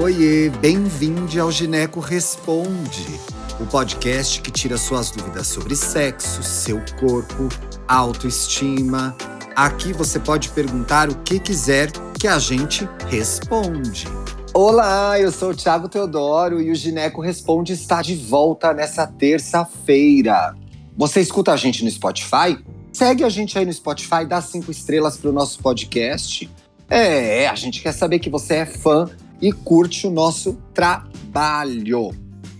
Oiê, bem-vindo ao Gineco Responde, o podcast que tira suas dúvidas sobre sexo, seu corpo, autoestima. Aqui você pode perguntar o que quiser que a gente responde. Olá, eu sou o Thiago Teodoro e o Gineco Responde está de volta nessa terça-feira. Você escuta a gente no Spotify? Segue a gente aí no Spotify, dá cinco estrelas para o nosso podcast. É, a gente quer saber que você é fã e curte o nosso trabalho.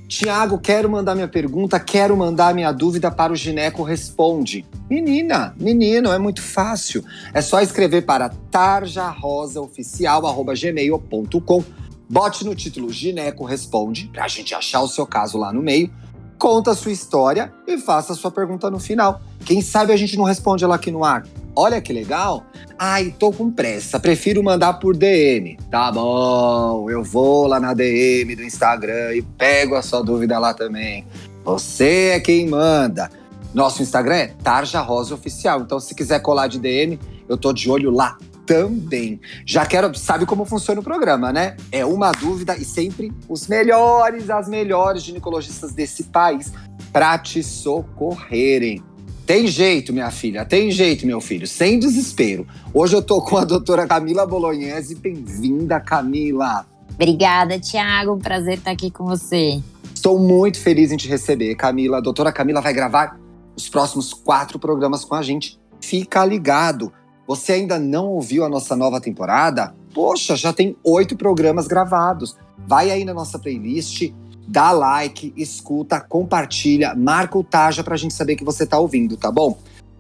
Tiago, quero mandar minha pergunta, quero mandar minha dúvida para o Gineco Responde. Menina, menino, é muito fácil. É só escrever para tarjarosaoficial.gmail.com. Bote no título Gineco Responde, para a gente achar o seu caso lá no meio. Conta a sua história e faça a sua pergunta no final. Quem sabe a gente não responde ela aqui no ar. Olha que legal. Ai, tô com pressa, prefiro mandar por DM. Tá bom, eu vou lá na DM do Instagram e pego a sua dúvida lá também. Você é quem manda. Nosso Instagram é Tarja Rosa Oficial. Então, se quiser colar de DM, eu tô de olho lá também. Já quero, sabe como funciona o programa, né? É uma dúvida e sempre os melhores, as melhores ginecologistas desse país para te socorrerem. Tem jeito, minha filha, tem jeito, meu filho, sem desespero. Hoje eu tô com a doutora Camila Bolognese. Bem-vinda, Camila. Obrigada, Tiago. Prazer estar aqui com você. Estou muito feliz em te receber, Camila. A doutora Camila vai gravar os próximos quatro programas com a gente. Fica ligado. Você ainda não ouviu a nossa nova temporada? Poxa, já tem oito programas gravados. Vai aí na nossa playlist dá like, escuta, compartilha, marca o Taja pra gente saber que você tá ouvindo, tá bom?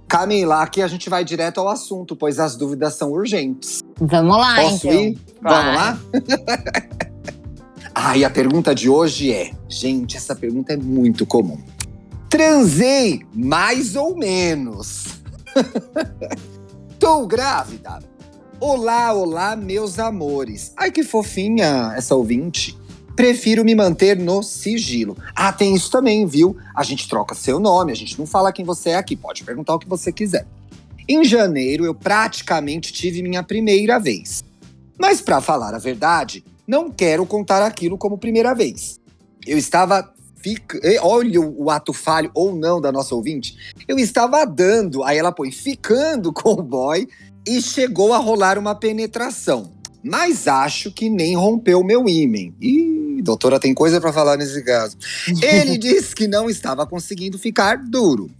Camila, aqui a gente vai direto ao assunto, pois as dúvidas são urgentes. Vamos lá, Posso então. ir? Vamos lá? Ai, a pergunta de hoje é: gente, essa pergunta é muito comum. Transei mais ou menos? Tô grávida? Olá, olá, meus amores. Ai, que fofinha essa ouvinte prefiro me manter no sigilo. Ah, tem isso também, viu? A gente troca seu nome, a gente não fala quem você é aqui, pode perguntar o que você quiser. Em janeiro, eu praticamente tive minha primeira vez. Mas, para falar a verdade, não quero contar aquilo como primeira vez. Eu estava. Fica... Olha o ato falho ou não da nossa ouvinte. Eu estava dando, aí ela põe ficando com o boy e chegou a rolar uma penetração. Mas acho que nem rompeu meu ímen. Ih, doutora tem coisa para falar nesse caso. Ele disse que não estava conseguindo ficar duro.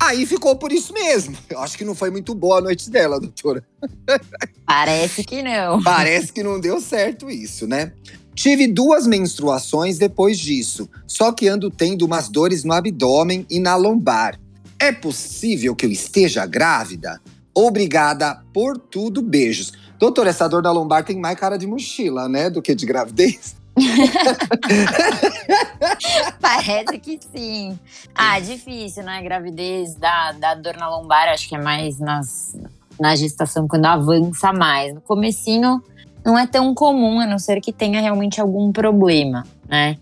Aí ficou por isso mesmo. Eu acho que não foi muito boa a noite dela, doutora. Parece que não. Parece que não deu certo isso, né? Tive duas menstruações depois disso, só que ando tendo umas dores no abdômen e na lombar. É possível que eu esteja grávida? Obrigada por tudo, beijos. Doutora, essa dor da lombar tem mais cara de mochila, né, do que de gravidez? Parece que sim. Ah, difícil, né? Gravidez da, da dor na lombar, acho que é mais nas, na gestação, quando avança mais. No comecinho não é tão comum, a não ser que tenha realmente algum problema, né?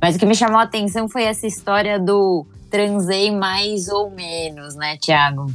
Mas o que me chamou a atenção foi essa história do transei mais ou menos, né, Tiago?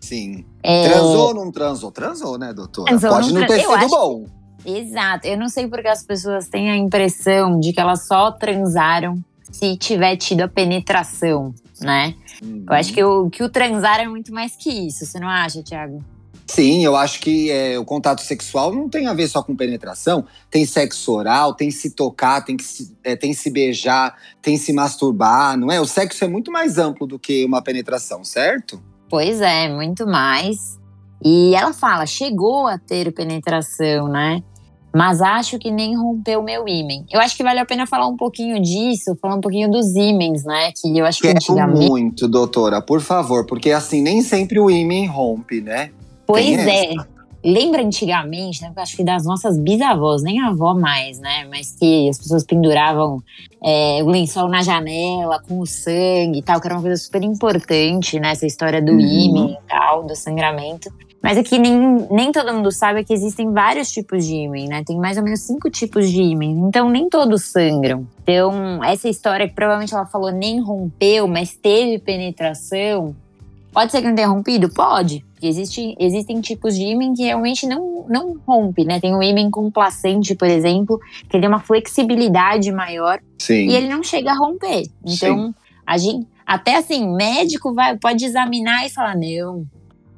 Sim. É... Transou ou não transou? Transou, né, doutora? Transou, Pode não, não ter sido bom. Que... Exato. Eu não sei porque as pessoas têm a impressão de que elas só transaram se tiver tido a penetração, né? Uhum. Eu acho que o, que o transar é muito mais que isso, você não acha, Thiago? Sim, eu acho que é, o contato sexual não tem a ver só com penetração. Tem sexo oral, tem se tocar, tem que se, é, tem se beijar, tem se masturbar, não é? O sexo é muito mais amplo do que uma penetração, certo? Pois é, muito mais. E ela fala, chegou a ter penetração, né? Mas acho que nem rompeu meu ímen. Eu acho que vale a pena falar um pouquinho disso, falar um pouquinho dos ímens, né? Que eu acho que Quero antigamente... muito, doutora, por favor, porque assim, nem sempre o ímen rompe, né? Pois é. Lembra antigamente, né? Acho que das nossas bisavós, nem avó mais, né? Mas que as pessoas penduravam é, o lençol na janela com o sangue e tal, que era uma coisa super importante, né? Essa história do uhum. ímen e tal, do sangramento. Mas aqui nem, nem todo mundo sabe que existem vários tipos de ímen, né? Tem mais ou menos cinco tipos de ímen. Então, nem todos sangram. Então, essa história que provavelmente ela falou nem rompeu, mas teve penetração, Pode ser que não tenha rompido? Pode. Existe, existem tipos de ímã que realmente não, não rompe, né? Tem o ímã complacente, por exemplo, que tem uma flexibilidade maior Sim. e ele não chega a romper. Então, Sim. a gente, até assim, médico vai, pode examinar e falar: não,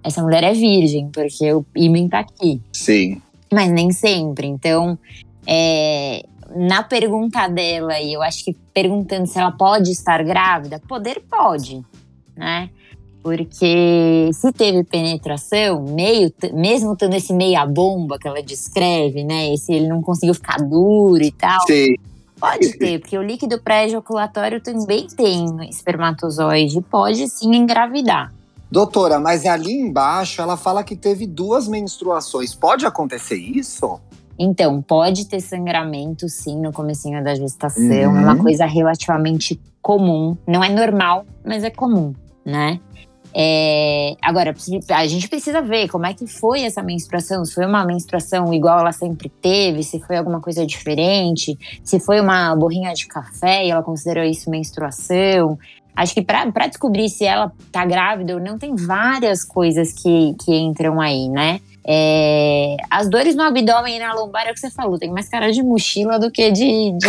essa mulher é virgem, porque o ímã tá aqui. Sim. Mas nem sempre. Então, é, na pergunta dela, e eu acho que perguntando se ela pode estar grávida, poder pode, né? Porque se teve penetração, meio, mesmo tendo esse meia bomba que ela descreve, né? Esse ele não conseguiu ficar duro e tal. Sim. Pode ter, porque o líquido pré-ejaculatório também tem espermatozoide, pode sim engravidar. Doutora, mas ali embaixo ela fala que teve duas menstruações. Pode acontecer isso? Então, pode ter sangramento, sim, no comecinho da gestação. Uhum. É uma coisa relativamente comum. Não é normal, mas é comum, né? É, agora, a gente precisa ver como é que foi essa menstruação. Se foi uma menstruação igual ela sempre teve, se foi alguma coisa diferente, se foi uma borrinha de café e ela considerou isso menstruação. Acho que para descobrir se ela tá grávida ou não, tem várias coisas que, que entram aí, né? É, as dores no abdômen e na lombar é o que você falou, tem mais cara de mochila do que de. de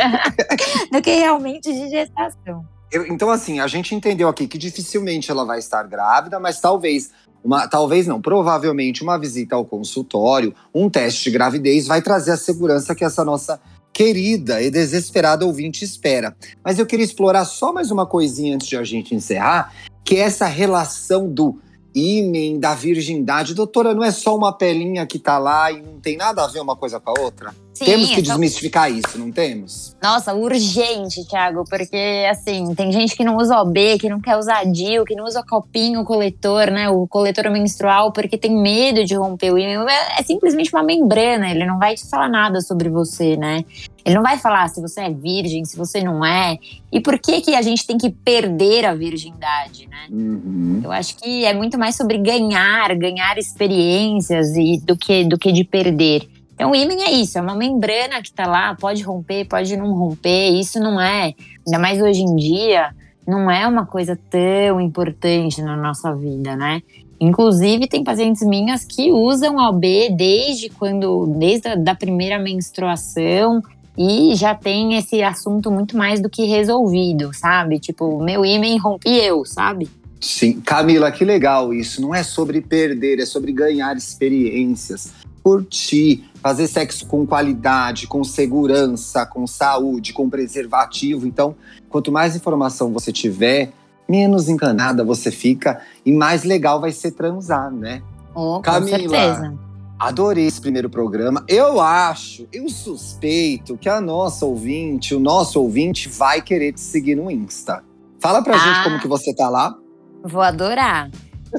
do que realmente de gestação. Eu- então, assim, a gente entendeu aqui que dificilmente ela vai estar grávida, mas talvez, uma, talvez não, provavelmente uma visita ao consultório, um teste de gravidez vai trazer a segurança que essa nossa querida e desesperada ouvinte espera. Mas eu queria explorar só mais uma coisinha antes de a gente encerrar, que é essa relação do ímen, da virgindade. Doutora, não é só uma pelinha que tá lá e não tem nada a ver uma coisa com a outra? Sim, temos que é desmistificar isso, não temos? Nossa, urgente, Thiago, porque assim, tem gente que não usa OB, que não quer usar DIU, que não usa copinho coletor, né? O coletor menstrual, porque tem medo de romper o ímã. É, é simplesmente uma membrana, ele não vai te falar nada sobre você, né? Ele não vai falar se você é virgem, se você não é. E por que que a gente tem que perder a virgindade, né? Uhum. Eu acho que é muito mais sobre ganhar, ganhar experiências e do que do que de perder. Então, o ímã é isso, é uma membrana que tá lá, pode romper, pode não romper. Isso não é, ainda mais hoje em dia, não é uma coisa tão importante na nossa vida, né? Inclusive, tem pacientes minhas que usam OB desde quando, desde a da primeira menstruação e já tem esse assunto muito mais do que resolvido, sabe? Tipo, meu ímã rompi eu, sabe? Sim, Camila, que legal isso. Não é sobre perder, é sobre ganhar experiências, curtir, fazer sexo com qualidade, com segurança, com saúde, com preservativo. Então, quanto mais informação você tiver, menos encanada você fica e mais legal vai ser transar, né? Oh, com Camila. certeza. Adorei esse primeiro programa. Eu acho, eu suspeito que a nossa ouvinte, o nosso ouvinte vai querer te seguir no Insta. Fala pra Ah. gente como que você tá lá. Vou adorar.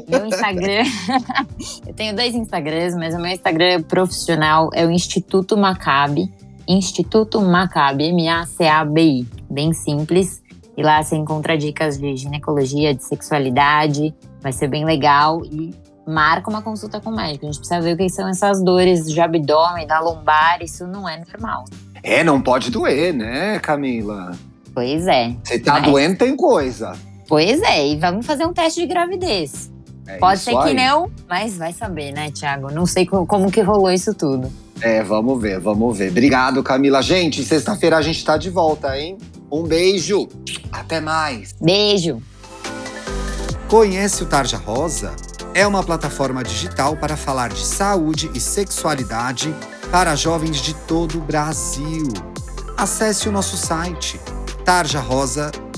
Meu Instagram. eu tenho dois Instagrams, mas o meu Instagram profissional é o Instituto Maccabi. Instituto Maccabi, M-A-C-A-B-I. Bem simples. E lá você encontra dicas de ginecologia, de sexualidade. Vai ser bem legal. E marca uma consulta com o médico. A gente precisa ver o que são essas dores de abdômen, da lombar. Isso não é normal. É, não pode doer, né, Camila? Pois é. Você tá Mas- doendo, tem coisa. Pois é. E vamos fazer um teste de gravidez. É Pode ser que aí. não, mas vai saber, né, Thiago? Não sei co- como que rolou isso tudo. É, vamos ver, vamos ver. Obrigado, Camila. Gente, sexta-feira a gente tá de volta, hein? Um beijo. Até mais. Beijo! Conhece o Tarja Rosa? É uma plataforma digital para falar de saúde e sexualidade para jovens de todo o Brasil. Acesse o nosso site